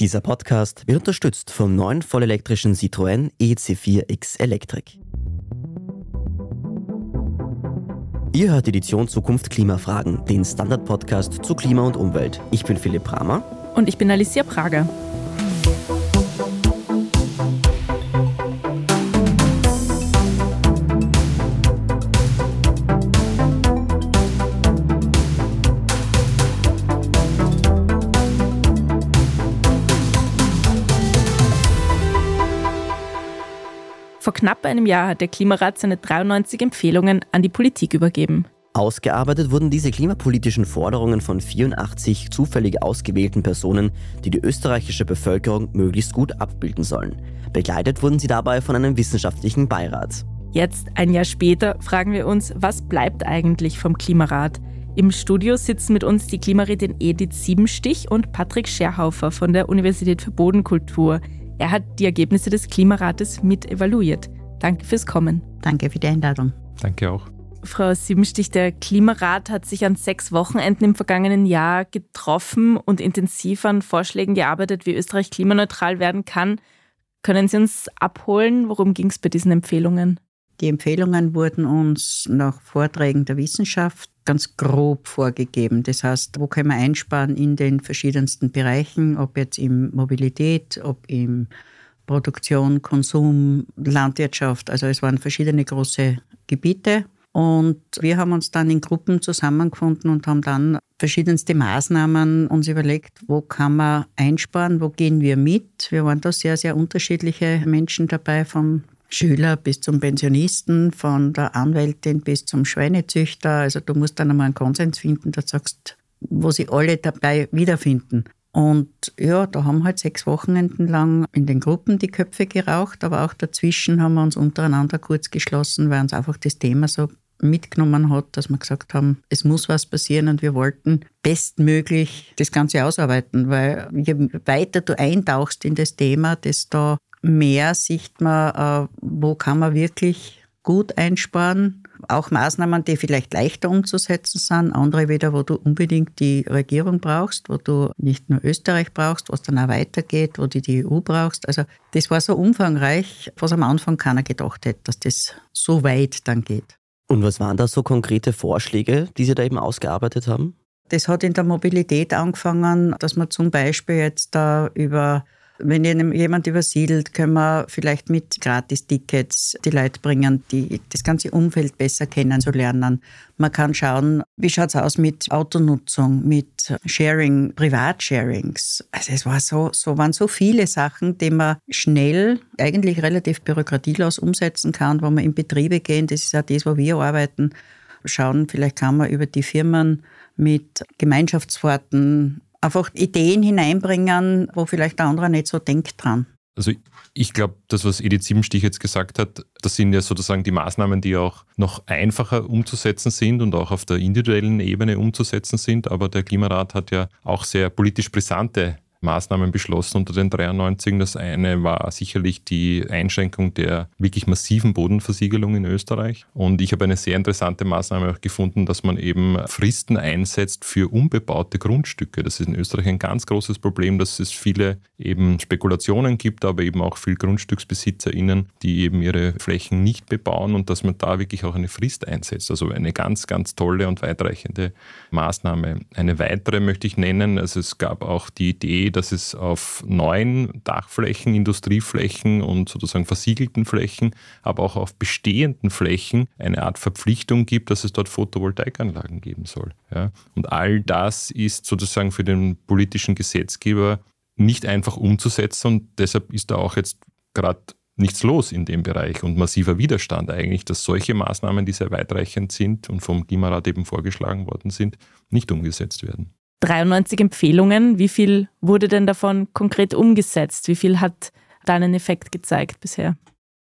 Dieser Podcast wird unterstützt vom neuen vollelektrischen Citroën EC4X Electric. Ihr hört Edition Zukunft Klimafragen, den Standard-Podcast zu Klima und Umwelt. Ich bin Philipp Bramer. Und ich bin Alicia Prager. Knapp einem Jahr hat der Klimarat seine 93 Empfehlungen an die Politik übergeben. Ausgearbeitet wurden diese klimapolitischen Forderungen von 84 zufällig ausgewählten Personen, die die österreichische Bevölkerung möglichst gut abbilden sollen. Begleitet wurden sie dabei von einem wissenschaftlichen Beirat. Jetzt, ein Jahr später, fragen wir uns, was bleibt eigentlich vom Klimarat? Im Studio sitzen mit uns die Klimarätin Edith Siebenstich und Patrick Scherhaufer von der Universität für Bodenkultur. Er hat die Ergebnisse des Klimarates mit evaluiert. Danke fürs Kommen. Danke für die Einladung. Danke auch. Frau Siebenstich, der Klimarat hat sich an sechs Wochenenden im vergangenen Jahr getroffen und intensiv an Vorschlägen gearbeitet, wie Österreich klimaneutral werden kann. Können Sie uns abholen? Worum ging es bei diesen Empfehlungen? Die Empfehlungen wurden uns nach Vorträgen der Wissenschaft ganz grob vorgegeben. Das heißt, wo können wir einsparen in den verschiedensten Bereichen, ob jetzt in Mobilität, ob in Produktion, Konsum, Landwirtschaft. Also es waren verschiedene große Gebiete. Und wir haben uns dann in Gruppen zusammengefunden und haben dann verschiedenste Maßnahmen uns überlegt, wo kann man einsparen, wo gehen wir mit. Wir waren da sehr, sehr unterschiedliche Menschen dabei, vom Schüler bis zum Pensionisten, von der Anwältin bis zum Schweinezüchter. Also du musst dann einmal einen Konsens finden, da sagst, wo sie alle dabei wiederfinden. Und ja, da haben halt sechs Wochenenden lang in den Gruppen die Köpfe geraucht, aber auch dazwischen haben wir uns untereinander kurz geschlossen, weil uns einfach das Thema so mitgenommen hat, dass wir gesagt haben, es muss was passieren und wir wollten bestmöglich das Ganze ausarbeiten, weil je weiter du eintauchst in das Thema, desto mehr sieht man, äh, wo kann man wirklich gut einsparen. Auch Maßnahmen, die vielleicht leichter umzusetzen sind, andere wieder, wo du unbedingt die Regierung brauchst, wo du nicht nur Österreich brauchst, was dann auch weitergeht, wo du die EU brauchst. Also das war so umfangreich, was am Anfang keiner gedacht hätte, dass das so weit dann geht. Und was waren da so konkrete Vorschläge, die Sie da eben ausgearbeitet haben? Das hat in der Mobilität angefangen, dass man zum Beispiel jetzt da über wenn jemand übersiedelt, können wir vielleicht mit Gratis-Tickets die Leute bringen, die das ganze Umfeld besser kennenzulernen. Man kann schauen, wie schaut es aus mit Autonutzung, mit Sharing, Privatsharings. Also es war so, so waren so viele Sachen, die man schnell, eigentlich relativ bürokratielos umsetzen kann, wo man in Betriebe gehen. Das ist auch das, wo wir arbeiten. Schauen, vielleicht kann man über die Firmen mit Gemeinschaftsfahrten einfach Ideen hineinbringen, wo vielleicht der andere nicht so denkt dran. Also ich glaube, das, was Edith Siebenstich jetzt gesagt hat, das sind ja sozusagen die Maßnahmen, die auch noch einfacher umzusetzen sind und auch auf der individuellen Ebene umzusetzen sind. Aber der Klimarat hat ja auch sehr politisch brisante Maßnahmen beschlossen unter den 93. Das eine war sicherlich die Einschränkung der wirklich massiven Bodenversiegelung in Österreich. Und ich habe eine sehr interessante Maßnahme auch gefunden, dass man eben Fristen einsetzt für unbebaute Grundstücke. Das ist in Österreich ein ganz großes Problem, dass es viele eben Spekulationen gibt, aber eben auch viele GrundstücksbesitzerInnen, die eben ihre Flächen nicht bebauen und dass man da wirklich auch eine Frist einsetzt. Also eine ganz, ganz tolle und weitreichende Maßnahme. Eine weitere möchte ich nennen. Also es gab auch die Idee, dass es auf neuen Dachflächen, Industrieflächen und sozusagen versiegelten Flächen, aber auch auf bestehenden Flächen eine Art Verpflichtung gibt, dass es dort Photovoltaikanlagen geben soll. Ja? Und all das ist sozusagen für den politischen Gesetzgeber nicht einfach umzusetzen und deshalb ist da auch jetzt gerade nichts los in dem Bereich und massiver Widerstand eigentlich, dass solche Maßnahmen, die sehr weitreichend sind und vom Klimarat eben vorgeschlagen worden sind, nicht umgesetzt werden. 93 Empfehlungen. Wie viel wurde denn davon konkret umgesetzt? Wie viel hat da einen Effekt gezeigt bisher?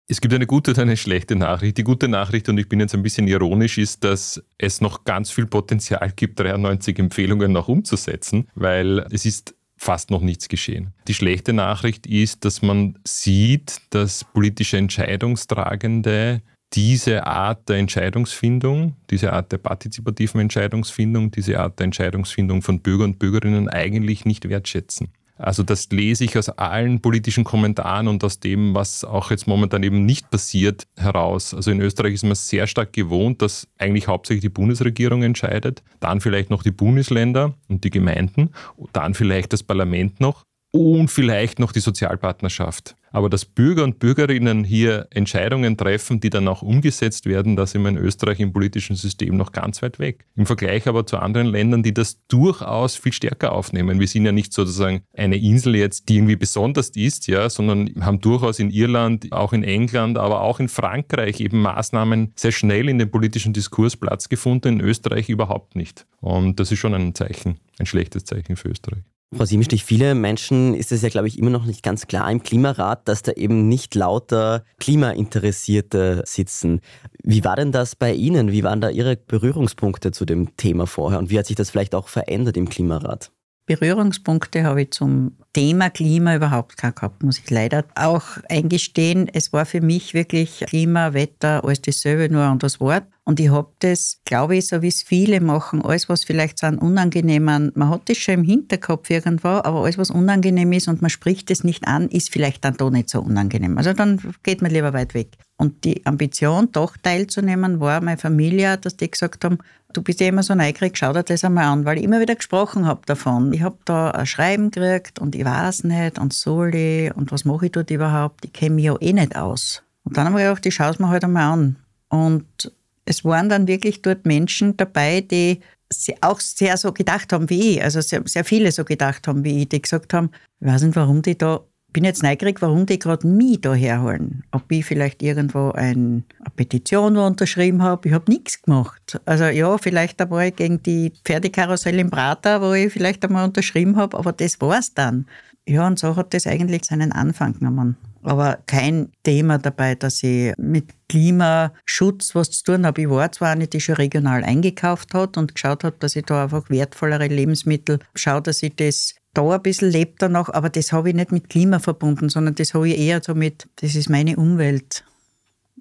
Es gibt eine gute und eine schlechte Nachricht. Die gute Nachricht, und ich bin jetzt ein bisschen ironisch, ist, dass es noch ganz viel Potenzial gibt, 93 Empfehlungen noch umzusetzen, weil es ist fast noch nichts geschehen. Die schlechte Nachricht ist, dass man sieht, dass politische Entscheidungstragende diese Art der Entscheidungsfindung, diese Art der partizipativen Entscheidungsfindung, diese Art der Entscheidungsfindung von Bürger und Bürgerinnen eigentlich nicht wertschätzen. Also das lese ich aus allen politischen Kommentaren und aus dem, was auch jetzt momentan eben nicht passiert, heraus. Also in Österreich ist man sehr stark gewohnt, dass eigentlich hauptsächlich die Bundesregierung entscheidet, dann vielleicht noch die Bundesländer und die Gemeinden, dann vielleicht das Parlament noch und vielleicht noch die Sozialpartnerschaft. Aber dass Bürger und Bürgerinnen hier Entscheidungen treffen, die dann auch umgesetzt werden, da sind wir in Österreich im politischen System noch ganz weit weg. Im Vergleich aber zu anderen Ländern, die das durchaus viel stärker aufnehmen. Wir sind ja nicht sozusagen eine Insel jetzt, die irgendwie besonders ist, ja, sondern haben durchaus in Irland, auch in England, aber auch in Frankreich eben Maßnahmen sehr schnell in den politischen Diskurs Platz gefunden, in Österreich überhaupt nicht. Und das ist schon ein Zeichen, ein schlechtes Zeichen für Österreich. Frau Siebenstich, viele Menschen ist es ja, glaube ich, immer noch nicht ganz klar im Klimarat, dass da eben nicht lauter Klimainteressierte sitzen. Wie war denn das bei Ihnen? Wie waren da Ihre Berührungspunkte zu dem Thema vorher und wie hat sich das vielleicht auch verändert im Klimarat? Berührungspunkte habe ich zum Thema Klima überhaupt gar gehabt, muss ich leider auch eingestehen. Es war für mich wirklich Klima, Wetter, alles dasselbe, nur ein anderes Wort. Und ich habe das, glaube ich, so wie es viele machen, alles, was vielleicht so ein unangenehmen, man hat das schon im Hinterkopf irgendwo, aber alles, was unangenehm ist und man spricht es nicht an, ist vielleicht dann doch nicht so unangenehm. Also dann geht man lieber weit weg. Und die Ambition, doch teilzunehmen, war meine Familie, dass die gesagt haben, du bist ja immer so neugierig, schau dir das einmal an, weil ich immer wieder gesprochen habe davon. Ich habe da ein Schreiben gekriegt und ich weiß nicht und soll ich und was mache ich dort überhaupt? Ich kenne mich ja eh nicht aus. Und dann habe ich gedacht, ich schaue es mir halt einmal an. Und es waren dann wirklich dort Menschen dabei, die auch sehr so gedacht haben wie ich, also sehr, sehr viele so gedacht haben wie ich, die gesagt haben, ich weiß nicht, warum die da, bin jetzt neugierig, warum die gerade mich da herholen. Ob ich vielleicht irgendwo ein, eine Petition unterschrieben habe, ich habe nichts gemacht. Also ja, vielleicht einmal gegen die Pferdekarussell im Prater, wo ich vielleicht einmal unterschrieben habe, aber das war's dann. Ja, und so hat das eigentlich seinen Anfang genommen aber kein Thema dabei, dass ich mit Klimaschutz was zu tun habe. Ich war zwar eine, die schon regional eingekauft hat und geschaut hat, dass ich da einfach wertvollere Lebensmittel schaue, dass ich das da ein bisschen lebt danach, aber das habe ich nicht mit Klima verbunden, sondern das habe ich eher so mit, das ist meine Umwelt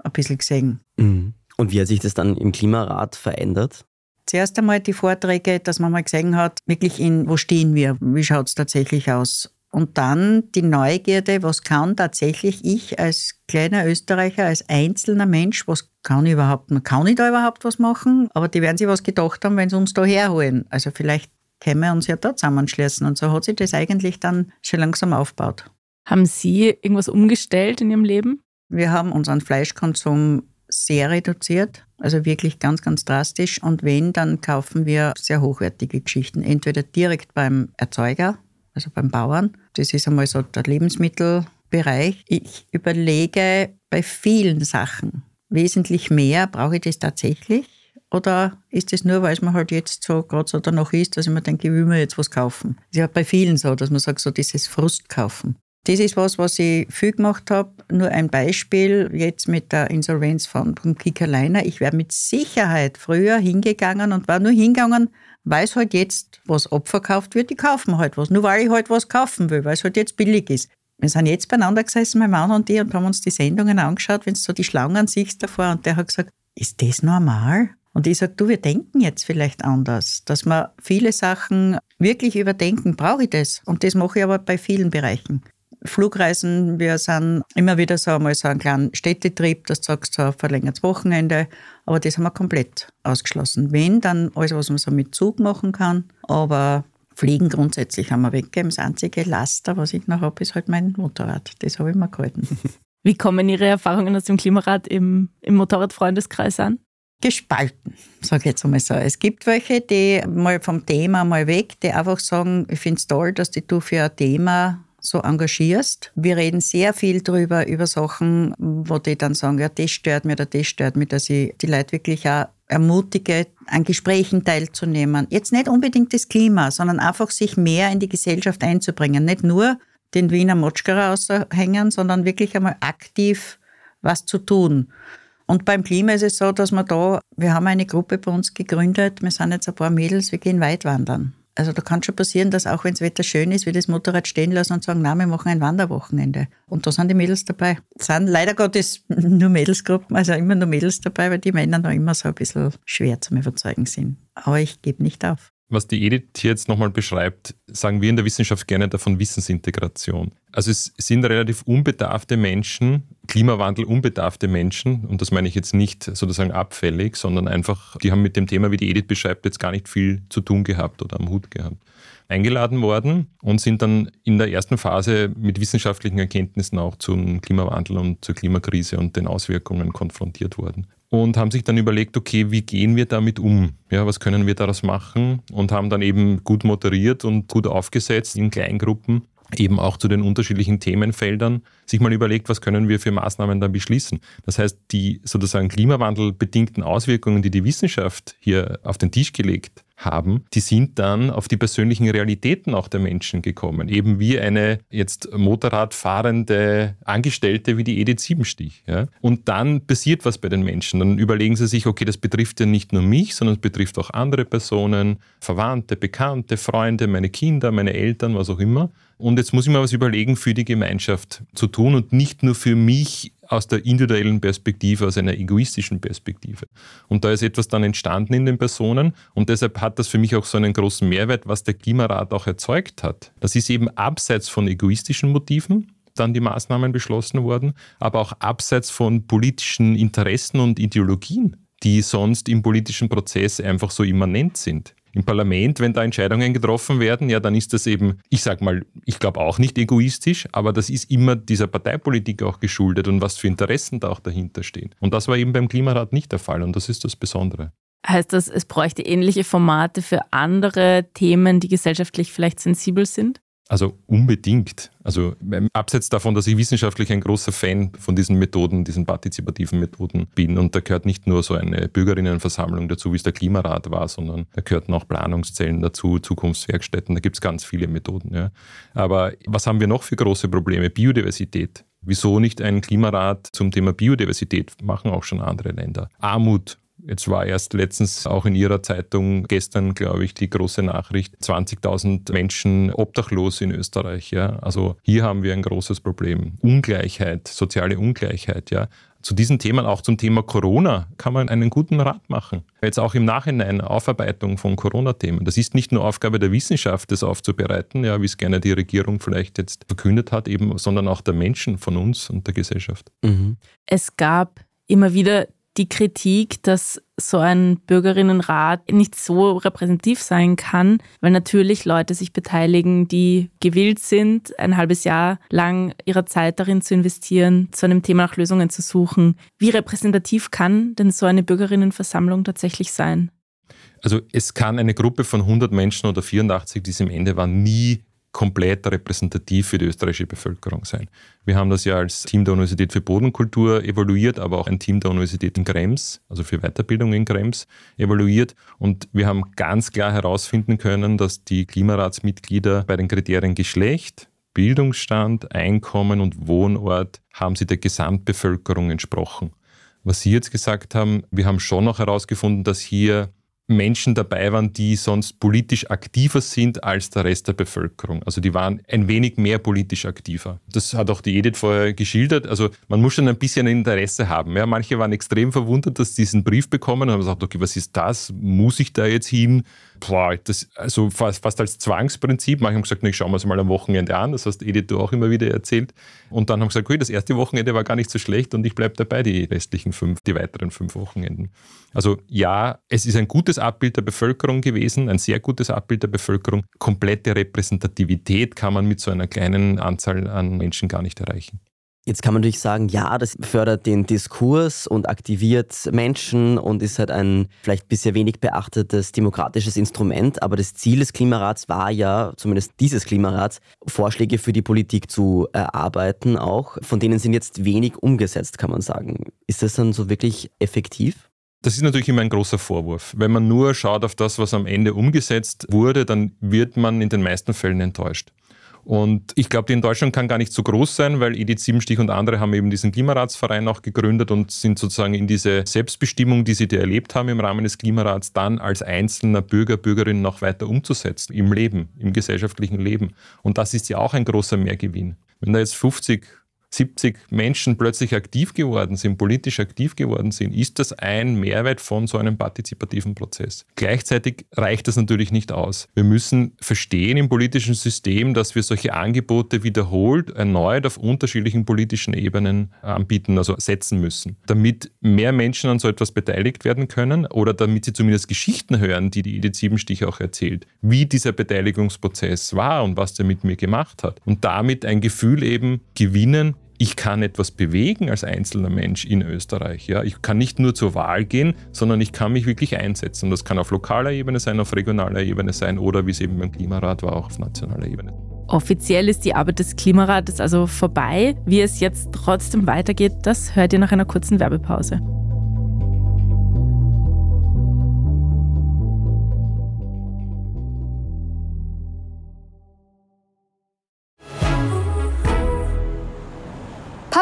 ein bisschen gesehen. Mhm. Und wie hat sich das dann im Klimarat verändert? Zuerst einmal die Vorträge, dass man mal gesehen hat, wirklich in, wo stehen wir, wie schaut es tatsächlich aus. Und dann die Neugierde, was kann tatsächlich ich als kleiner Österreicher, als einzelner Mensch, was kann ich überhaupt, kann ich da überhaupt was machen? Aber die werden sich was gedacht haben, wenn sie uns da herholen. Also vielleicht können wir uns ja da zusammenschließen. Und so hat sich das eigentlich dann schon langsam aufgebaut. Haben Sie irgendwas umgestellt in Ihrem Leben? Wir haben unseren Fleischkonsum sehr reduziert, also wirklich ganz, ganz drastisch. Und wenn, dann kaufen wir sehr hochwertige Geschichten. Entweder direkt beim Erzeuger also beim Bauern. Das ist einmal so der Lebensmittelbereich. Ich überlege bei vielen Sachen wesentlich mehr, brauche ich das tatsächlich? Oder ist das nur, weil es mir halt jetzt so gerade so danach ist, dass ich mir denke, ich will mir jetzt was kaufen? Das ist ja bei vielen so, dass man sagt, so dieses Frust kaufen. Das ist was, was ich viel gemacht habe. Nur ein Beispiel jetzt mit der Insolvenz von, von Kickerleiner. Ich wäre mit Sicherheit früher hingegangen und war nur hingegangen, weil es halt jetzt was abverkauft wird, die kaufen halt was. Nur weil ich halt was kaufen will, weil es halt jetzt billig ist. Wir sind jetzt beieinander gesessen, mein Mann und ich, und haben uns die Sendungen angeschaut, wenn du so die Schlangen siehst davor, und der hat gesagt, ist das normal? Und ich sage, du, wir denken jetzt vielleicht anders, dass wir viele Sachen wirklich überdenken, brauche ich das? Und das mache ich aber bei vielen Bereichen. Flugreisen, wir sind immer wieder so einmal so einen kleinen Städtetrip, das sagst du, so verlängertes Wochenende, aber das haben wir komplett ausgeschlossen. Wenn, dann alles, was man so mit Zug machen kann, aber Fliegen grundsätzlich haben wir weggegeben. Das einzige Laster, was ich noch habe, ist halt mein Motorrad. Das habe ich mir gehalten. Wie kommen Ihre Erfahrungen aus dem Klimarad im, im Motorradfreundeskreis an? Gespalten, sage ich jetzt einmal so. Es gibt welche, die mal vom Thema mal weg, die einfach sagen, ich finde es toll, dass die du für ein Thema so engagierst. Wir reden sehr viel darüber, über Sachen, wo die dann sagen, ja, das stört mich oder das stört mich, dass ich die Leute wirklich auch ermutige, an Gesprächen teilzunehmen. Jetzt nicht unbedingt das Klima, sondern einfach sich mehr in die Gesellschaft einzubringen. Nicht nur den Wiener Motschkara aushängen, sondern wirklich einmal aktiv was zu tun. Und beim Klima ist es so, dass wir da, wir haben eine Gruppe bei uns gegründet, wir sind jetzt ein paar Mädels, wir gehen weit wandern. Also da kann schon passieren, dass auch wenn das Wetter schön ist, wir das Motorrad stehen lassen und sagen, na, wir machen ein Wanderwochenende. Und da sind die Mädels dabei. Es sind leider Gottes nur Mädelsgruppen, also immer nur Mädels dabei, weil die Männer noch immer so ein bisschen schwer zum Überzeugen sind. Aber ich gebe nicht auf. Was die Edith hier jetzt nochmal beschreibt, sagen wir in der Wissenschaft gerne davon Wissensintegration. Also es sind relativ unbedarfte Menschen, Klimawandel unbedarfte Menschen, und das meine ich jetzt nicht sozusagen abfällig, sondern einfach, die haben mit dem Thema, wie die Edith beschreibt, jetzt gar nicht viel zu tun gehabt oder am Hut gehabt eingeladen worden und sind dann in der ersten Phase mit wissenschaftlichen Erkenntnissen auch zum Klimawandel und zur Klimakrise und den Auswirkungen konfrontiert worden. Und haben sich dann überlegt, okay, wie gehen wir damit um? Ja, was können wir daraus machen? Und haben dann eben gut moderiert und gut aufgesetzt in Kleingruppen eben auch zu den unterschiedlichen Themenfeldern sich mal überlegt, was können wir für Maßnahmen dann beschließen. Das heißt, die sozusagen klimawandelbedingten Auswirkungen, die die Wissenschaft hier auf den Tisch gelegt haben, die sind dann auf die persönlichen Realitäten auch der Menschen gekommen. Eben wie eine jetzt Motorradfahrende Angestellte wie die Edith Siebenstich. Ja? Und dann passiert was bei den Menschen. Dann überlegen sie sich, okay, das betrifft ja nicht nur mich, sondern es betrifft auch andere Personen, Verwandte, Bekannte, Freunde, meine Kinder, meine Eltern, was auch immer. Und jetzt muss ich mir was überlegen, für die Gemeinschaft zu tun und nicht nur für mich aus der individuellen Perspektive, aus einer egoistischen Perspektive. Und da ist etwas dann entstanden in den Personen und deshalb hat das für mich auch so einen großen Mehrwert, was der Klimarat auch erzeugt hat. Das ist eben abseits von egoistischen Motiven, dann die Maßnahmen beschlossen worden, aber auch abseits von politischen Interessen und Ideologien, die sonst im politischen Prozess einfach so immanent sind im Parlament, wenn da Entscheidungen getroffen werden, ja, dann ist das eben, ich sag mal, ich glaube auch nicht egoistisch, aber das ist immer dieser Parteipolitik auch geschuldet und was für Interessen da auch dahinter stehen. Und das war eben beim Klimarat nicht der Fall und das ist das Besondere. Heißt das, es bräuchte ähnliche Formate für andere Themen, die gesellschaftlich vielleicht sensibel sind? Also unbedingt. Also abseits davon, dass ich wissenschaftlich ein großer Fan von diesen Methoden, diesen partizipativen Methoden bin. Und da gehört nicht nur so eine Bürgerinnenversammlung dazu, wie es der Klimarat war, sondern da gehörten auch Planungszellen dazu, Zukunftswerkstätten, da gibt es ganz viele Methoden. Ja. Aber was haben wir noch für große Probleme? Biodiversität. Wieso nicht ein Klimarat zum Thema Biodiversität? Machen auch schon andere Länder. Armut, Jetzt war erst letztens auch in Ihrer Zeitung gestern, glaube ich, die große Nachricht, 20.000 Menschen obdachlos in Österreich. Ja? Also hier haben wir ein großes Problem. Ungleichheit, soziale Ungleichheit. Ja? Zu diesen Themen, auch zum Thema Corona, kann man einen guten Rat machen. Jetzt auch im Nachhinein Aufarbeitung von Corona-Themen. Das ist nicht nur Aufgabe der Wissenschaft, das aufzubereiten, ja, wie es gerne die Regierung vielleicht jetzt verkündet hat, eben, sondern auch der Menschen von uns und der Gesellschaft. Mhm. Es gab immer wieder die Kritik, dass so ein Bürgerinnenrat nicht so repräsentativ sein kann, weil natürlich Leute sich beteiligen, die gewillt sind, ein halbes Jahr lang ihre Zeit darin zu investieren, zu einem Thema nach Lösungen zu suchen. Wie repräsentativ kann denn so eine Bürgerinnenversammlung tatsächlich sein? Also es kann eine Gruppe von 100 Menschen oder 84, die es im Ende waren, nie komplett repräsentativ für die österreichische Bevölkerung sein. Wir haben das ja als Team der Universität für Bodenkultur evaluiert, aber auch ein Team der Universität in Krems, also für Weiterbildung in Krems, evaluiert. Und wir haben ganz klar herausfinden können, dass die Klimaratsmitglieder bei den Kriterien Geschlecht, Bildungsstand, Einkommen und Wohnort haben sie der Gesamtbevölkerung entsprochen. Was Sie jetzt gesagt haben, wir haben schon noch herausgefunden, dass hier Menschen dabei waren, die sonst politisch aktiver sind als der Rest der Bevölkerung. Also die waren ein wenig mehr politisch aktiver. Das hat auch die Edith vorher geschildert. Also man muss schon ein bisschen Interesse haben. Ja, manche waren extrem verwundert, dass sie diesen Brief bekommen und haben gesagt, okay, was ist das? Muss ich da jetzt hin? Boah, das, also fast, fast als Zwangsprinzip. Manche haben gesagt, na, ich schaue es mal am Wochenende an. Das hast Edith auch immer wieder erzählt. Und dann haben gesagt, okay, das erste Wochenende war gar nicht so schlecht und ich bleibe dabei die restlichen fünf, die weiteren fünf Wochenenden. Also ja, es ist ein gutes Abbild der Bevölkerung gewesen, ein sehr gutes Abbild der Bevölkerung. Komplette Repräsentativität kann man mit so einer kleinen Anzahl an Menschen gar nicht erreichen. Jetzt kann man natürlich sagen, ja, das fördert den Diskurs und aktiviert Menschen und ist halt ein vielleicht bisher wenig beachtetes demokratisches Instrument. Aber das Ziel des Klimarats war ja, zumindest dieses Klimarats, Vorschläge für die Politik zu erarbeiten auch. Von denen sind jetzt wenig umgesetzt, kann man sagen. Ist das dann so wirklich effektiv? Das ist natürlich immer ein großer Vorwurf. Wenn man nur schaut auf das, was am Ende umgesetzt wurde, dann wird man in den meisten Fällen enttäuscht. Und ich glaube, die in Deutschland kann gar nicht so groß sein, weil Edith Siebenstich und andere haben eben diesen Klimaratsverein auch gegründet und sind sozusagen in diese Selbstbestimmung, die sie da erlebt haben im Rahmen des Klimarats, dann als einzelner Bürger, Bürgerin noch weiter umzusetzen im Leben, im gesellschaftlichen Leben. Und das ist ja auch ein großer Mehrgewinn. Wenn da jetzt 50 70 Menschen plötzlich aktiv geworden sind, politisch aktiv geworden sind, ist das ein Mehrwert von so einem partizipativen Prozess. Gleichzeitig reicht das natürlich nicht aus. Wir müssen verstehen im politischen System, dass wir solche Angebote wiederholt, erneut auf unterschiedlichen politischen Ebenen anbieten, also setzen müssen, damit mehr Menschen an so etwas beteiligt werden können oder damit sie zumindest Geschichten hören, die die Edith Siebenstich auch erzählt, wie dieser Beteiligungsprozess war und was der mit mir gemacht hat. Und damit ein Gefühl eben gewinnen, ich kann etwas bewegen als einzelner Mensch in Österreich. Ja? Ich kann nicht nur zur Wahl gehen, sondern ich kann mich wirklich einsetzen. Das kann auf lokaler Ebene sein, auf regionaler Ebene sein oder wie es eben beim Klimarat war, auch auf nationaler Ebene. Offiziell ist die Arbeit des Klimarates also vorbei. Wie es jetzt trotzdem weitergeht, das hört ihr nach einer kurzen Werbepause.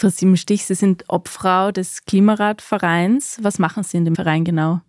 Frau Siebenstich, Sie sind Obfrau des Klimaratvereins. Was machen Sie in dem Verein genau?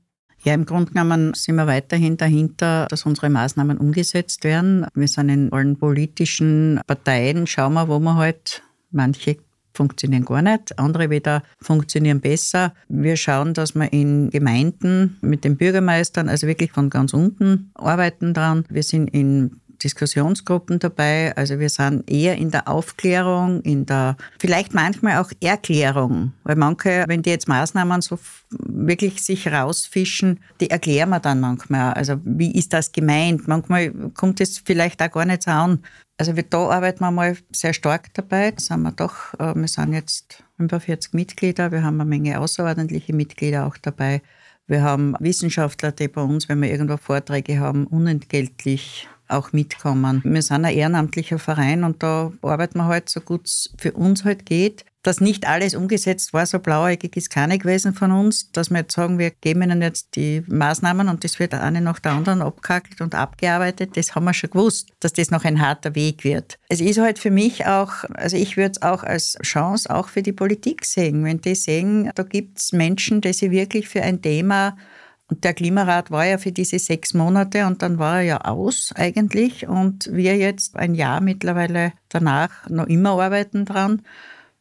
Ja, im Grunde genommen sind wir weiterhin dahinter, dass unsere Maßnahmen umgesetzt werden. Wir sind in allen politischen Parteien, schauen wir, wo wir halt, manche funktionieren gar nicht, andere wieder funktionieren besser. Wir schauen, dass wir in Gemeinden mit den Bürgermeistern, also wirklich von ganz unten, arbeiten dran. Wir sind in Diskussionsgruppen dabei. Also wir sind eher in der Aufklärung, in der vielleicht manchmal auch Erklärung. Weil manche, wenn die jetzt Maßnahmen so wirklich sich rausfischen, die erklären wir dann manchmal. Also wie ist das gemeint? Manchmal kommt es vielleicht auch gar nicht so an. Also wir, da arbeiten wir mal sehr stark dabei. Da sind wir doch, äh, wir sind jetzt 45 Mitglieder, wir haben eine Menge außerordentliche Mitglieder auch dabei. Wir haben Wissenschaftler, die bei uns, wenn wir irgendwo Vorträge haben, unentgeltlich auch mitkommen. Wir sind ein ehrenamtlicher Verein und da arbeiten wir halt so gut es für uns halt geht. Dass nicht alles umgesetzt war, so blauäugig ist keine gewesen von uns, dass wir jetzt sagen, wir geben ihnen jetzt die Maßnahmen und das wird eine nach der anderen abgehackelt und abgearbeitet. Das haben wir schon gewusst, dass das noch ein harter Weg wird. Es ist halt für mich auch, also ich würde es auch als Chance auch für die Politik sehen. Wenn die sehen, da gibt es Menschen, die sich wirklich für ein Thema der Klimarat war ja für diese sechs Monate und dann war er ja aus eigentlich. Und wir jetzt ein Jahr mittlerweile danach noch immer arbeiten dran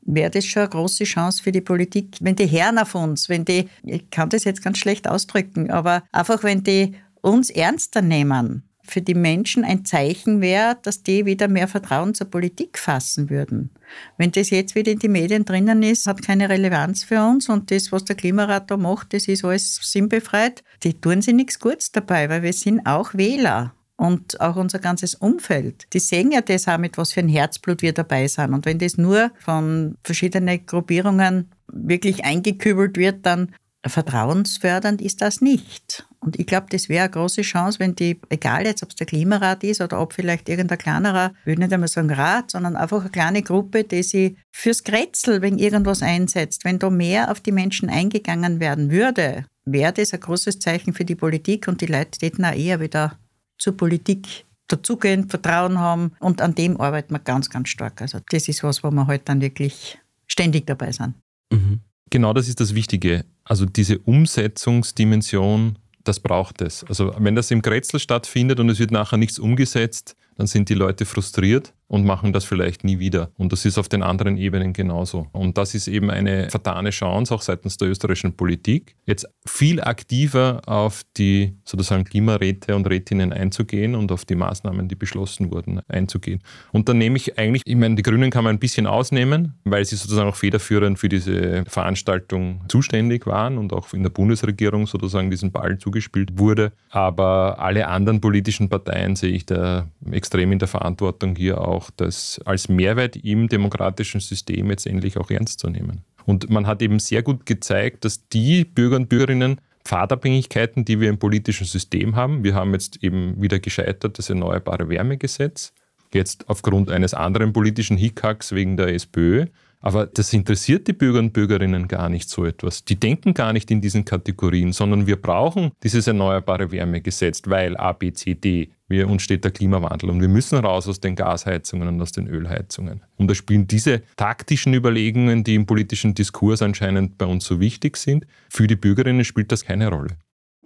wäre das schon eine große Chance für die Politik, wenn die Herren auf uns, wenn die, ich kann das jetzt ganz schlecht ausdrücken, aber einfach wenn die uns ernster nehmen, für die Menschen ein Zeichen wäre, dass die wieder mehr Vertrauen zur Politik fassen würden. Wenn das jetzt wieder in die Medien drinnen ist, hat keine Relevanz für uns und das, was der Klimarat da macht, das ist alles sinnbefreit. Die tun sich nichts Gutes dabei, weil wir sind auch Wähler und auch unser ganzes Umfeld. Die sehen ja das auch, mit was für ein Herzblut wir dabei sind. Und wenn das nur von verschiedenen Gruppierungen wirklich eingekübelt wird, dann vertrauensfördernd ist das nicht. Und ich glaube, das wäre eine große Chance, wenn die, egal jetzt, ob es der Klimarat ist oder ob vielleicht irgendein kleinerer, ich will nicht einmal sagen Rat, sondern einfach eine kleine Gruppe, die sich fürs Kretzel, wenn irgendwas einsetzt, wenn da mehr auf die Menschen eingegangen werden würde, wäre das ein großes Zeichen für die Politik und die Leute täten auch eher wieder zur Politik dazugehen, Vertrauen haben und an dem arbeiten wir ganz, ganz stark. Also das ist was, wo wir heute halt dann wirklich ständig dabei sind. Mhm. Genau das ist das Wichtige. Also diese Umsetzungsdimension das braucht es. Also wenn das im Kretzel stattfindet und es wird nachher nichts umgesetzt, dann sind die Leute frustriert. Und machen das vielleicht nie wieder. Und das ist auf den anderen Ebenen genauso. Und das ist eben eine vertane Chance, auch seitens der österreichischen Politik, jetzt viel aktiver auf die sozusagen Klimaräte und Rätinnen einzugehen und auf die Maßnahmen, die beschlossen wurden, einzugehen. Und dann nehme ich eigentlich, ich meine, die Grünen kann man ein bisschen ausnehmen, weil sie sozusagen auch federführend für diese Veranstaltung zuständig waren und auch in der Bundesregierung sozusagen diesen Ball zugespielt wurde. Aber alle anderen politischen Parteien sehe ich da extrem in der Verantwortung, hier auch das als Mehrwert im demokratischen System jetzt endlich auch ernst zu nehmen. Und man hat eben sehr gut gezeigt, dass die Bürger und Bürgerinnen Pfadabhängigkeiten, die wir im politischen System haben, wir haben jetzt eben wieder gescheitert, das Erneuerbare Wärmegesetz, jetzt aufgrund eines anderen politischen Hickhacks wegen der SPÖ, aber das interessiert die Bürger und Bürgerinnen gar nicht so etwas. Die denken gar nicht in diesen Kategorien, sondern wir brauchen dieses erneuerbare Wärmegesetz, weil A, B, C, D, wir, uns steht der Klimawandel und wir müssen raus aus den Gasheizungen und aus den Ölheizungen. Und da spielen diese taktischen Überlegungen, die im politischen Diskurs anscheinend bei uns so wichtig sind, für die Bürgerinnen spielt das keine Rolle.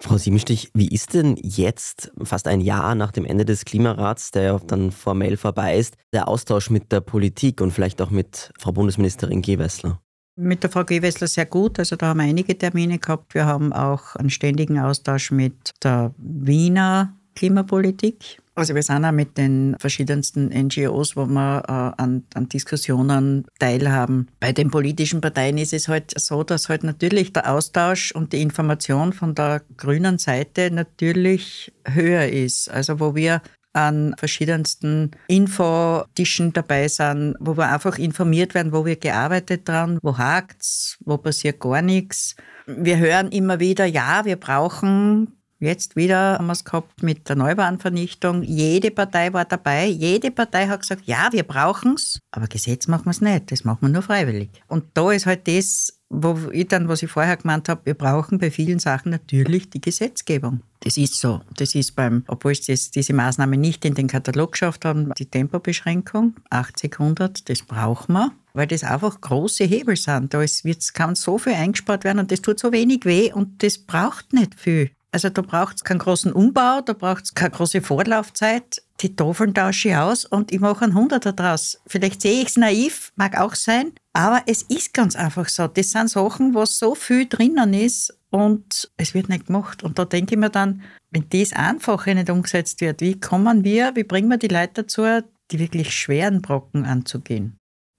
Frau Siebenstich, wie ist denn jetzt, fast ein Jahr nach dem Ende des Klimarats, der ja dann formell vorbei ist, der Austausch mit der Politik und vielleicht auch mit Frau Bundesministerin Gewessler? Mit der Frau Gewessler sehr gut. Also da haben wir einige Termine gehabt. Wir haben auch einen ständigen Austausch mit der Wiener Klimapolitik. Also wir sind auch mit den verschiedensten NGOs, wo wir äh, an, an, Diskussionen teilhaben. Bei den politischen Parteien ist es halt so, dass halt natürlich der Austausch und die Information von der grünen Seite natürlich höher ist. Also wo wir an verschiedensten Infotischen dabei sind, wo wir einfach informiert werden, wo wir gearbeitet dran, wo hakt's, wo passiert gar nichts. Wir hören immer wieder, ja, wir brauchen Jetzt wieder haben wir es gehabt mit der Neubahnvernichtung. Jede Partei war dabei. Jede Partei hat gesagt, ja, wir brauchen es, aber Gesetz machen wir es nicht. Das machen wir nur freiwillig. Und da ist halt das, wo ich dann, was ich vorher gemeint habe, wir brauchen bei vielen Sachen natürlich die Gesetzgebung. Das ist so. Das ist beim, obwohl es diese Maßnahme nicht in den Katalog geschafft haben, die Tempobeschränkung, 80, 100, das brauchen wir weil das einfach große Hebel sind. Da ist, kann so viel eingespart werden und das tut so wenig weh und das braucht nicht viel. Also da braucht es keinen großen Umbau, da braucht es keine große Vorlaufzeit. Die Tafeln tausche ich aus und ich mache einen Hunderter draus. Vielleicht sehe ich es naiv, mag auch sein, aber es ist ganz einfach so. Das sind Sachen, wo so viel drinnen ist und es wird nicht gemacht. Und da denke ich mir dann, wenn das Einfache nicht umgesetzt wird, wie kommen wir, wie bringen wir die Leute dazu, die wirklich schweren Brocken anzugehen?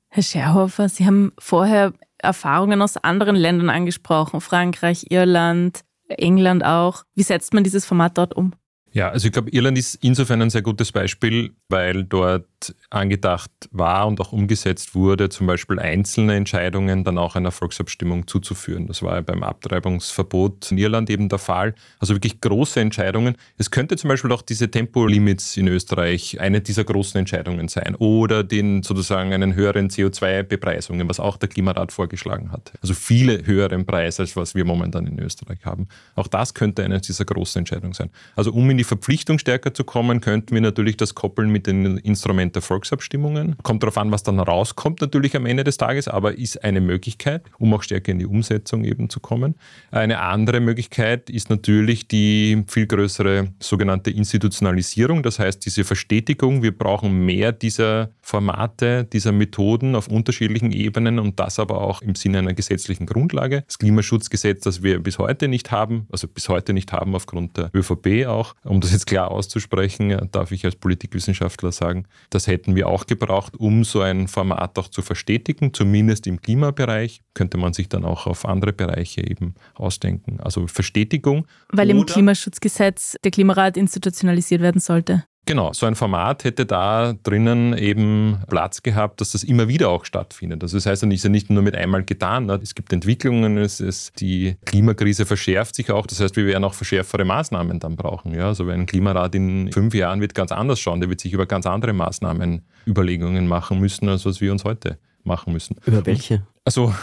Herr Scherhofer, Sie haben vorher Erfahrungen aus anderen Ländern angesprochen, Frankreich, Irland. England auch. Wie setzt man dieses Format dort um? Ja, also ich glaube, Irland ist insofern ein sehr gutes Beispiel, weil dort angedacht war und auch umgesetzt wurde, zum Beispiel einzelne Entscheidungen dann auch einer Volksabstimmung zuzuführen. Das war ja beim Abtreibungsverbot in Irland eben der Fall. Also wirklich große Entscheidungen. Es könnte zum Beispiel auch diese Tempolimits in Österreich eine dieser großen Entscheidungen sein oder den sozusagen einen höheren CO2-Bepreisungen, was auch der Klimarat vorgeschlagen hat. Also viele höheren Preise, als was wir momentan in Österreich haben. Auch das könnte eine dieser großen Entscheidungen sein. Also um in die Verpflichtung stärker zu kommen, könnten wir natürlich das koppeln mit den Instrumenten der Volksabstimmungen. Kommt darauf an, was dann rauskommt natürlich am Ende des Tages, aber ist eine Möglichkeit, um auch stärker in die Umsetzung eben zu kommen. Eine andere Möglichkeit ist natürlich die viel größere sogenannte Institutionalisierung, das heißt diese Verstetigung, wir brauchen mehr dieser Formate, dieser Methoden auf unterschiedlichen Ebenen und das aber auch im Sinne einer gesetzlichen Grundlage. Das Klimaschutzgesetz, das wir bis heute nicht haben, also bis heute nicht haben aufgrund der ÖVP auch, um das jetzt klar auszusprechen, darf ich als Politikwissenschaftler sagen, das hätten wir auch gebraucht, um so ein Format auch zu verstetigen, zumindest im Klimabereich. Könnte man sich dann auch auf andere Bereiche eben ausdenken. Also Verstetigung. Weil im Klimaschutzgesetz der Klimarat institutionalisiert werden sollte. Genau, so ein Format hätte da drinnen eben Platz gehabt, dass das immer wieder auch stattfindet. Also das heißt, es ist ja nicht nur mit einmal getan. Ne? Es gibt Entwicklungen, es ist, die Klimakrise verschärft sich auch. Das heißt, wir werden auch verschärfere Maßnahmen dann brauchen. Ja? Also ein Klimarat in fünf Jahren wird ganz anders schauen. Der wird sich über ganz andere Maßnahmen Überlegungen machen müssen, als was wir uns heute machen müssen. Über welche? Also,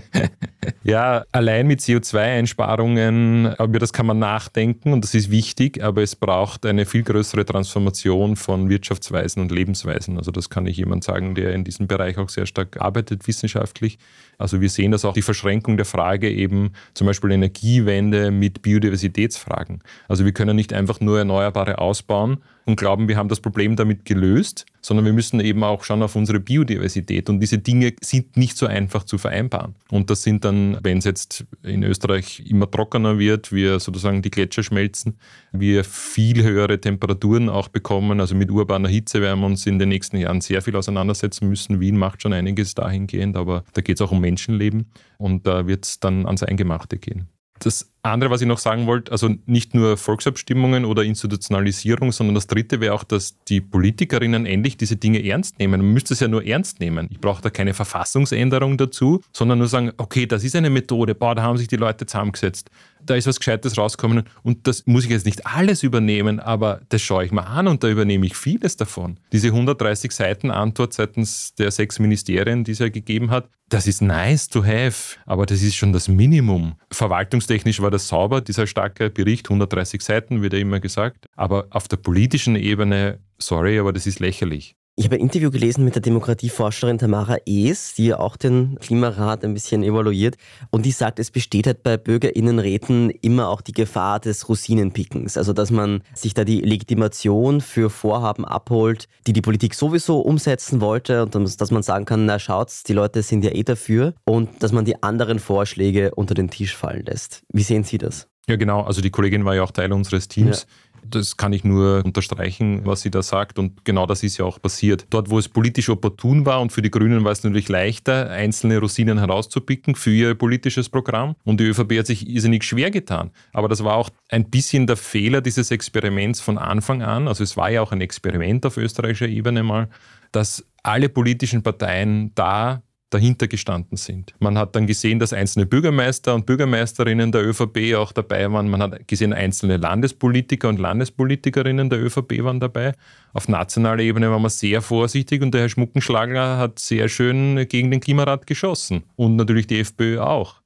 Ja, allein mit CO2-Einsparungen, über das kann man nachdenken und das ist wichtig, aber es braucht eine viel größere Transformation von Wirtschaftsweisen und Lebensweisen. Also das kann ich jemand sagen, der in diesem Bereich auch sehr stark arbeitet wissenschaftlich. Also wir sehen das auch die Verschränkung der Frage eben zum Beispiel Energiewende mit Biodiversitätsfragen. Also wir können nicht einfach nur Erneuerbare ausbauen und glauben, wir haben das Problem damit gelöst, sondern wir müssen eben auch schauen auf unsere Biodiversität. Und diese Dinge sind nicht so einfach zu vereinbaren. Und das sind dann, wenn es jetzt in Österreich immer trockener wird, wir sozusagen die Gletscher schmelzen, wir viel höhere Temperaturen auch bekommen. Also mit urbaner Hitze werden wir uns in den nächsten Jahren sehr viel auseinandersetzen müssen. Wien macht schon einiges dahingehend, aber da geht es auch um Menschenleben und da wird es dann ans Eingemachte gehen. Das andere, was ich noch sagen wollte, also nicht nur Volksabstimmungen oder Institutionalisierung, sondern das dritte wäre auch, dass die Politikerinnen endlich diese Dinge ernst nehmen. Man müsste es ja nur ernst nehmen. Ich brauche da keine Verfassungsänderung dazu, sondern nur sagen, okay, das ist eine Methode, boah, da haben sich die Leute zusammengesetzt, da ist was Gescheites rausgekommen und das muss ich jetzt nicht alles übernehmen, aber das schaue ich mal an und da übernehme ich vieles davon. Diese 130 Seiten Antwort seitens der sechs Ministerien, die es ja gegeben hat, das ist nice to have, aber das ist schon das Minimum. Verwaltungstechnisch war das das sauber, dieser starke Bericht, 130 Seiten, wird ja immer gesagt. Aber auf der politischen Ebene, sorry, aber das ist lächerlich. Ich habe ein Interview gelesen mit der Demokratieforscherin Tamara Ees, die ja auch den Klimarat ein bisschen evaluiert. Und die sagt, es besteht halt bei BürgerInnenräten immer auch die Gefahr des Rosinenpickens. Also, dass man sich da die Legitimation für Vorhaben abholt, die die Politik sowieso umsetzen wollte. Und dass man sagen kann, na schaut's, die Leute sind ja eh dafür. Und dass man die anderen Vorschläge unter den Tisch fallen lässt. Wie sehen Sie das? Ja, genau. Also die Kollegin war ja auch Teil unseres Teams. Ja. Das kann ich nur unterstreichen, was sie da sagt. Und genau das ist ja auch passiert. Dort, wo es politisch opportun war und für die Grünen war es natürlich leichter, einzelne Rosinen herauszupicken für ihr politisches Programm. Und die ÖVP hat sich irrsinnig schwer getan. Aber das war auch ein bisschen der Fehler dieses Experiments von Anfang an. Also es war ja auch ein Experiment auf österreichischer Ebene mal, dass alle politischen Parteien da dahinter gestanden sind. Man hat dann gesehen, dass einzelne Bürgermeister und Bürgermeisterinnen der ÖVP auch dabei waren. Man hat gesehen, einzelne Landespolitiker und Landespolitikerinnen der ÖVP waren dabei. Auf nationaler Ebene war man sehr vorsichtig und der Herr Schmuckenschlagler hat sehr schön gegen den Klimarat geschossen und natürlich die FPÖ auch.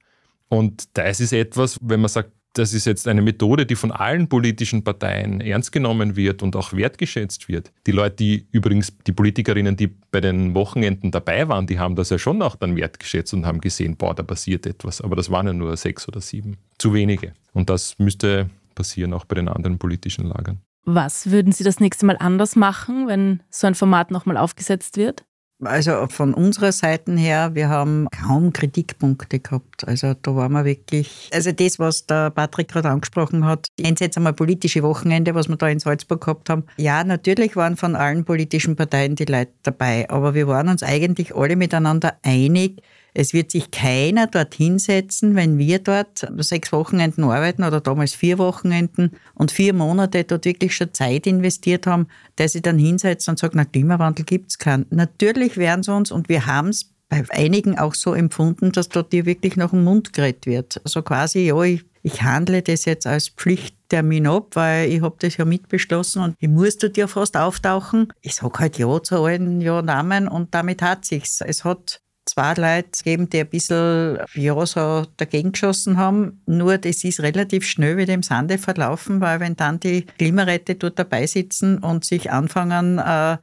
Und das ist etwas, wenn man sagt, das ist jetzt eine Methode, die von allen politischen Parteien ernst genommen wird und auch wertgeschätzt wird. Die Leute, die übrigens, die Politikerinnen, die bei den Wochenenden dabei waren, die haben das ja schon auch dann wertgeschätzt und haben gesehen, boah, da passiert etwas. Aber das waren ja nur sechs oder sieben. Zu wenige. Und das müsste passieren auch bei den anderen politischen Lagern. Was würden Sie das nächste Mal anders machen, wenn so ein Format nochmal aufgesetzt wird? Also von unserer Seite her, wir haben kaum Kritikpunkte gehabt. Also da waren wir wirklich, also das, was der Patrick gerade angesprochen hat, es jetzt einmal politische Wochenende, was wir da in Salzburg gehabt haben. Ja, natürlich waren von allen politischen Parteien die Leute dabei, aber wir waren uns eigentlich alle miteinander einig, es wird sich keiner dort hinsetzen, wenn wir dort sechs Wochenenden arbeiten oder damals vier Wochenenden und vier Monate dort wirklich schon Zeit investiert haben, der sich dann hinsetzt und sagt, na, Klimawandel gibt es keinen. Natürlich werden sie uns, und wir haben es bei einigen auch so empfunden, dass dort dir wirklich noch ein Mund geredet wird. Also quasi, ja, ich, ich handle das jetzt als Pflichttermin ab, weil ich habe das ja mitbeschlossen und ich muss dort ja fast auftauchen. Ich sage halt Ja zu allen Ja-Namen und damit hat sich's. Es hat zwei Leute gegeben, die ein bisschen ja, so dagegen geschossen haben. Nur das ist relativ schnell wieder im Sande verlaufen, weil wenn dann die Klimaräte dort dabei sitzen und sich anfangen, äh,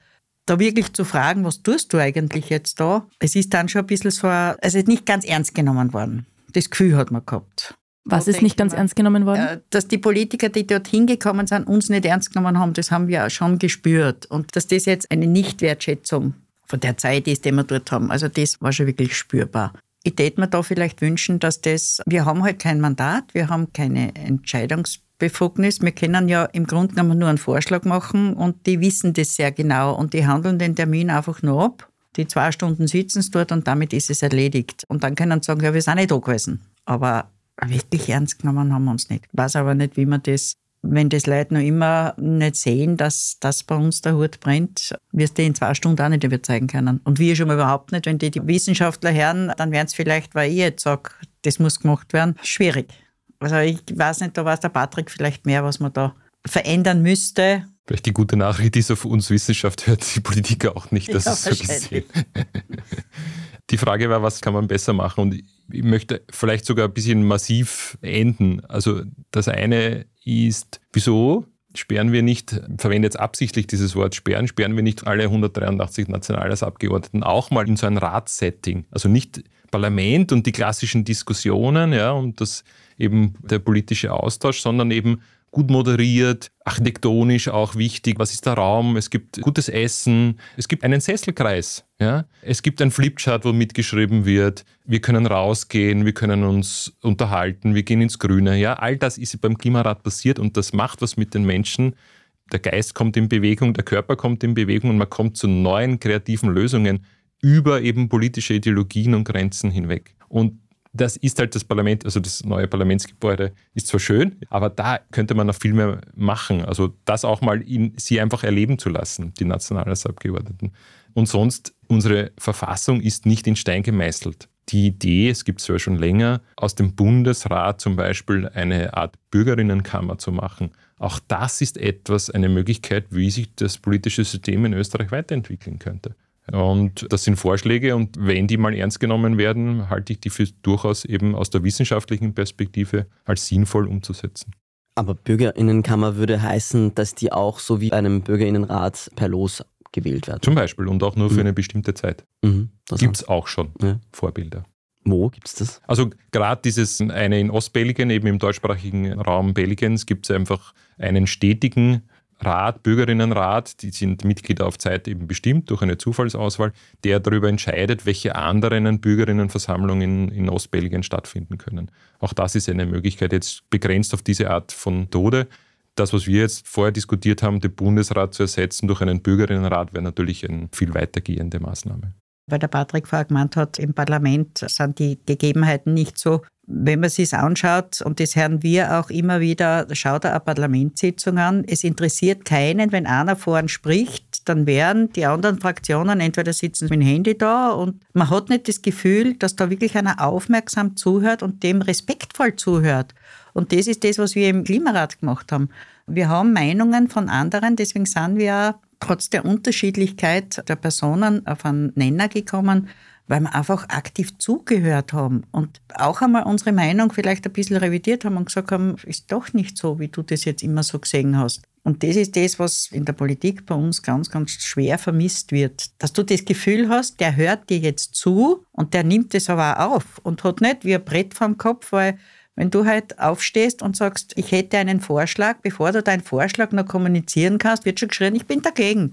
da wirklich zu fragen, was tust du eigentlich jetzt da? Es ist dann schon ein bisschen so, also nicht ganz ernst genommen worden. Das Gefühl hat man gehabt. Was ist nicht ganz ernst genommen worden? Äh, dass die Politiker, die dort hingekommen sind, uns nicht ernst genommen haben, das haben wir auch schon gespürt. Und dass das jetzt eine Nichtwertschätzung von der Zeit ist, die wir dort haben. Also das war schon wirklich spürbar. Ich täte mir da vielleicht wünschen, dass das, wir haben halt kein Mandat, wir haben keine Entscheidungsbefugnis. Wir können ja im Grunde genommen nur einen Vorschlag machen und die wissen das sehr genau und die handeln den Termin einfach nur ab. Die zwei Stunden sitzen es dort und damit ist es erledigt. Und dann können sie sagen, ja, wir sind nicht da gewesen. Aber wirklich ernst genommen haben wir uns nicht. Ich weiß aber nicht, wie man das wenn das Leute noch immer nicht sehen, dass, dass bei uns der Hut brennt, wirst du in zwei Stunden auch nicht überzeugen können. Und wir schon mal überhaupt nicht. Wenn die, die Wissenschaftler hören, dann werden es vielleicht, weil ich jetzt sage, das muss gemacht werden, schwierig. Also ich weiß nicht, da weiß der Patrick vielleicht mehr, was man da verändern müsste. Vielleicht die gute Nachricht ist, auf uns Wissenschaft hört die Politiker auch nicht, dass ja, es so gesehen. Die Frage war, was kann man besser machen? Und ich möchte vielleicht sogar ein bisschen massiv enden. Also das eine ist, wieso sperren wir nicht, ich verwende jetzt absichtlich dieses Wort sperren, sperren wir nicht alle 183 Nationalratsabgeordneten auch mal in so ein Ratssetting. Also nicht Parlament und die klassischen Diskussionen, ja, und das eben der politische Austausch, sondern eben gut moderiert, architektonisch auch wichtig. Was ist der Raum? Es gibt gutes Essen. Es gibt einen Sesselkreis. Ja? Es gibt ein Flipchart, wo mitgeschrieben wird. Wir können rausgehen, wir können uns unterhalten, wir gehen ins Grüne. Ja? All das ist beim Klimarat passiert und das macht was mit den Menschen. Der Geist kommt in Bewegung, der Körper kommt in Bewegung und man kommt zu neuen kreativen Lösungen über eben politische Ideologien und Grenzen hinweg. Und das ist halt das Parlament, also das neue Parlamentsgebäude ist zwar schön, aber da könnte man noch viel mehr machen. Also das auch mal in, sie einfach erleben zu lassen, die Nationalratsabgeordneten. Und sonst, unsere Verfassung ist nicht in Stein gemeißelt. Die Idee, es gibt es zwar schon länger, aus dem Bundesrat zum Beispiel eine Art Bürgerinnenkammer zu machen. Auch das ist etwas, eine Möglichkeit, wie sich das politische System in Österreich weiterentwickeln könnte. Und das sind Vorschläge und wenn die mal ernst genommen werden, halte ich die für durchaus eben aus der wissenschaftlichen Perspektive als sinnvoll umzusetzen. Aber Bürgerinnenkammer würde heißen, dass die auch so wie einem Bürgerinnenrat per Los gewählt werden. Zum Beispiel und auch nur für mhm. eine bestimmte Zeit. Mhm, gibt es auch schon ja. Vorbilder. Wo gibt es das? Also gerade dieses eine in Ostbelgien, eben im deutschsprachigen Raum Belgiens, gibt es einfach einen stetigen Rat, Bürgerinnenrat, die sind Mitglieder auf Zeit eben bestimmt durch eine Zufallsauswahl, der darüber entscheidet, welche anderen Bürgerinnenversammlungen in, in Ostbelgien stattfinden können. Auch das ist eine Möglichkeit, jetzt begrenzt auf diese Art von Tode. Das, was wir jetzt vorher diskutiert haben, den Bundesrat zu ersetzen durch einen Bürgerinnenrat, wäre natürlich eine viel weitergehende Maßnahme. Weil der Patrick vorher gemeint hat, im Parlament sind die Gegebenheiten nicht so wenn man sich anschaut, und das hören wir auch immer wieder, schaut er eine Parlamentssitzung an, es interessiert keinen, wenn einer vorn spricht, dann wären die anderen Fraktionen entweder sitzen mit dem Handy da und man hat nicht das Gefühl, dass da wirklich einer aufmerksam zuhört und dem respektvoll zuhört. Und das ist das, was wir im Klimarat gemacht haben. Wir haben Meinungen von anderen, deswegen sind wir trotz der Unterschiedlichkeit der Personen auf einen Nenner gekommen, weil wir einfach aktiv zugehört haben und auch einmal unsere Meinung vielleicht ein bisschen revidiert haben und gesagt haben, ist doch nicht so, wie du das jetzt immer so gesehen hast. Und das ist das, was in der Politik bei uns ganz, ganz schwer vermisst wird. Dass du das Gefühl hast, der hört dir jetzt zu und der nimmt es aber auch auf und hat nicht wie ein Brett vom Kopf, weil wenn du halt aufstehst und sagst, ich hätte einen Vorschlag, bevor du deinen Vorschlag noch kommunizieren kannst, wird schon geschrien, ich bin dagegen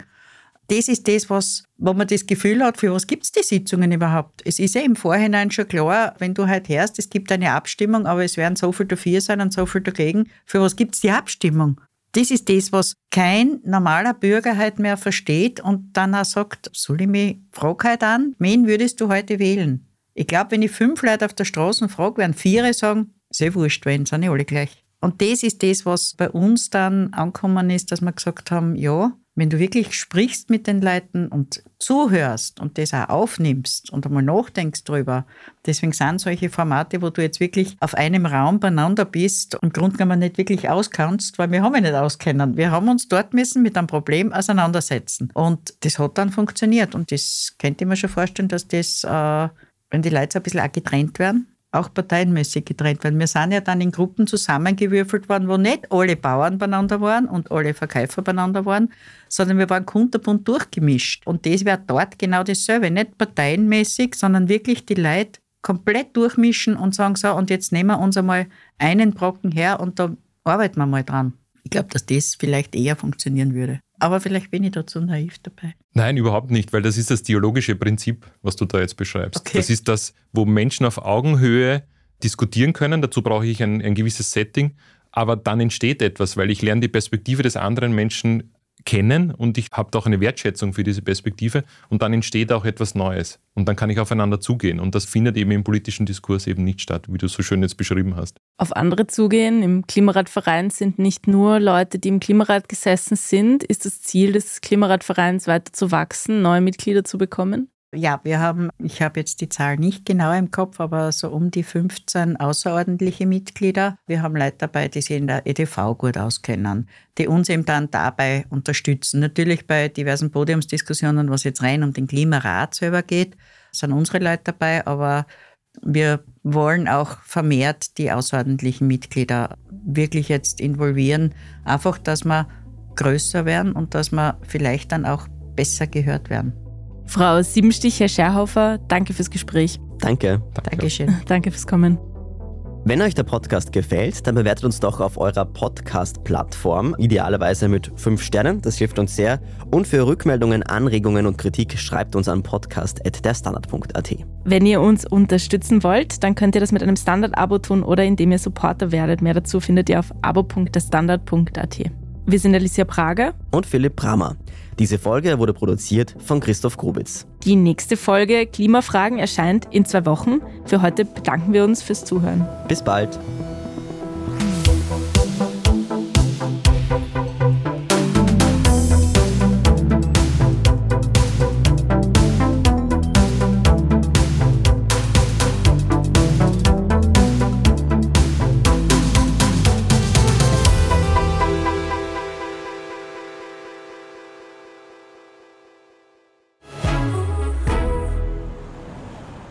das ist das, was, wo man das Gefühl hat, für was gibt es die Sitzungen überhaupt? Es ist ja im Vorhinein schon klar, wenn du halt hörst, es gibt eine Abstimmung, aber es werden so viel dafür sein und so viel dagegen. Für was gibt es die Abstimmung? Das ist das, was kein normaler Bürger halt mehr versteht und dann auch sagt, soll ich mich, frag halt an, wen würdest du heute wählen? Ich glaube, wenn ich fünf Leute auf der Straße frage, werden vier sagen, sehr wurscht, wenn, sind ja alle gleich. Und das ist das, was bei uns dann angekommen ist, dass wir gesagt haben, ja, wenn du wirklich sprichst mit den Leuten und zuhörst und das auch aufnimmst und einmal nachdenkst drüber, deswegen sind solche Formate, wo du jetzt wirklich auf einem Raum beieinander bist und Grunde genommen nicht wirklich auskannst, weil wir haben ja nicht auskennen. Wir haben uns dort müssen mit einem Problem auseinandersetzen. Und das hat dann funktioniert. Und das könnte ich mir schon vorstellen, dass das, äh, wenn die Leute so ein bisschen auch getrennt werden, auch parteienmäßig getrennt werden. Wir sind ja dann in Gruppen zusammengewürfelt worden, wo nicht alle Bauern beieinander waren und alle Verkäufer beieinander waren, sondern wir waren kunterbunt durchgemischt. Und das wäre dort genau dasselbe. Nicht parteienmäßig, sondern wirklich die Leute komplett durchmischen und sagen so, und jetzt nehmen wir uns einmal einen Brocken her und da arbeiten wir mal dran. Ich glaube, dass das vielleicht eher funktionieren würde. Aber vielleicht bin ich da zu naiv dabei. Nein, überhaupt nicht, weil das ist das dialogische Prinzip, was du da jetzt beschreibst. Okay. Das ist das, wo Menschen auf Augenhöhe diskutieren können. Dazu brauche ich ein, ein gewisses Setting. Aber dann entsteht etwas, weil ich lerne die Perspektive des anderen Menschen kennen und ich habe auch eine Wertschätzung für diese Perspektive und dann entsteht auch etwas Neues und dann kann ich aufeinander zugehen und das findet eben im politischen Diskurs eben nicht statt, wie du so schön jetzt beschrieben hast. Auf andere zugehen im Klimaratverein sind nicht nur Leute, die im Klimarat gesessen sind. Ist das Ziel des Klimaratvereins weiter zu wachsen, neue Mitglieder zu bekommen? Ja, wir haben, ich habe jetzt die Zahl nicht genau im Kopf, aber so um die 15 außerordentliche Mitglieder. Wir haben Leute dabei, die sich in der EDV gut auskennen, die uns eben dann dabei unterstützen. Natürlich bei diversen Podiumsdiskussionen, was jetzt rein um den Klimarat selber geht, sind unsere Leute dabei, aber wir wollen auch vermehrt die außerordentlichen Mitglieder wirklich jetzt involvieren. Einfach, dass wir größer werden und dass wir vielleicht dann auch besser gehört werden. Frau Siebenstich, Herr Scherhofer, danke fürs Gespräch. Danke. Danke. Dankeschön. Danke fürs Kommen. Wenn euch der Podcast gefällt, dann bewertet uns doch auf eurer Podcast-Plattform, idealerweise mit 5 Sternen, das hilft uns sehr. Und für Rückmeldungen, Anregungen und Kritik schreibt uns an podcast.derstandard.at. Wenn ihr uns unterstützen wollt, dann könnt ihr das mit einem Standard-Abo tun oder indem ihr Supporter werdet. Mehr dazu findet ihr auf abo.derstandard.at. Wir sind Alicia Prager und Philipp Bramer. Diese Folge wurde produziert von Christoph Grubitz. Die nächste Folge Klimafragen erscheint in zwei Wochen. Für heute bedanken wir uns fürs Zuhören. Bis bald.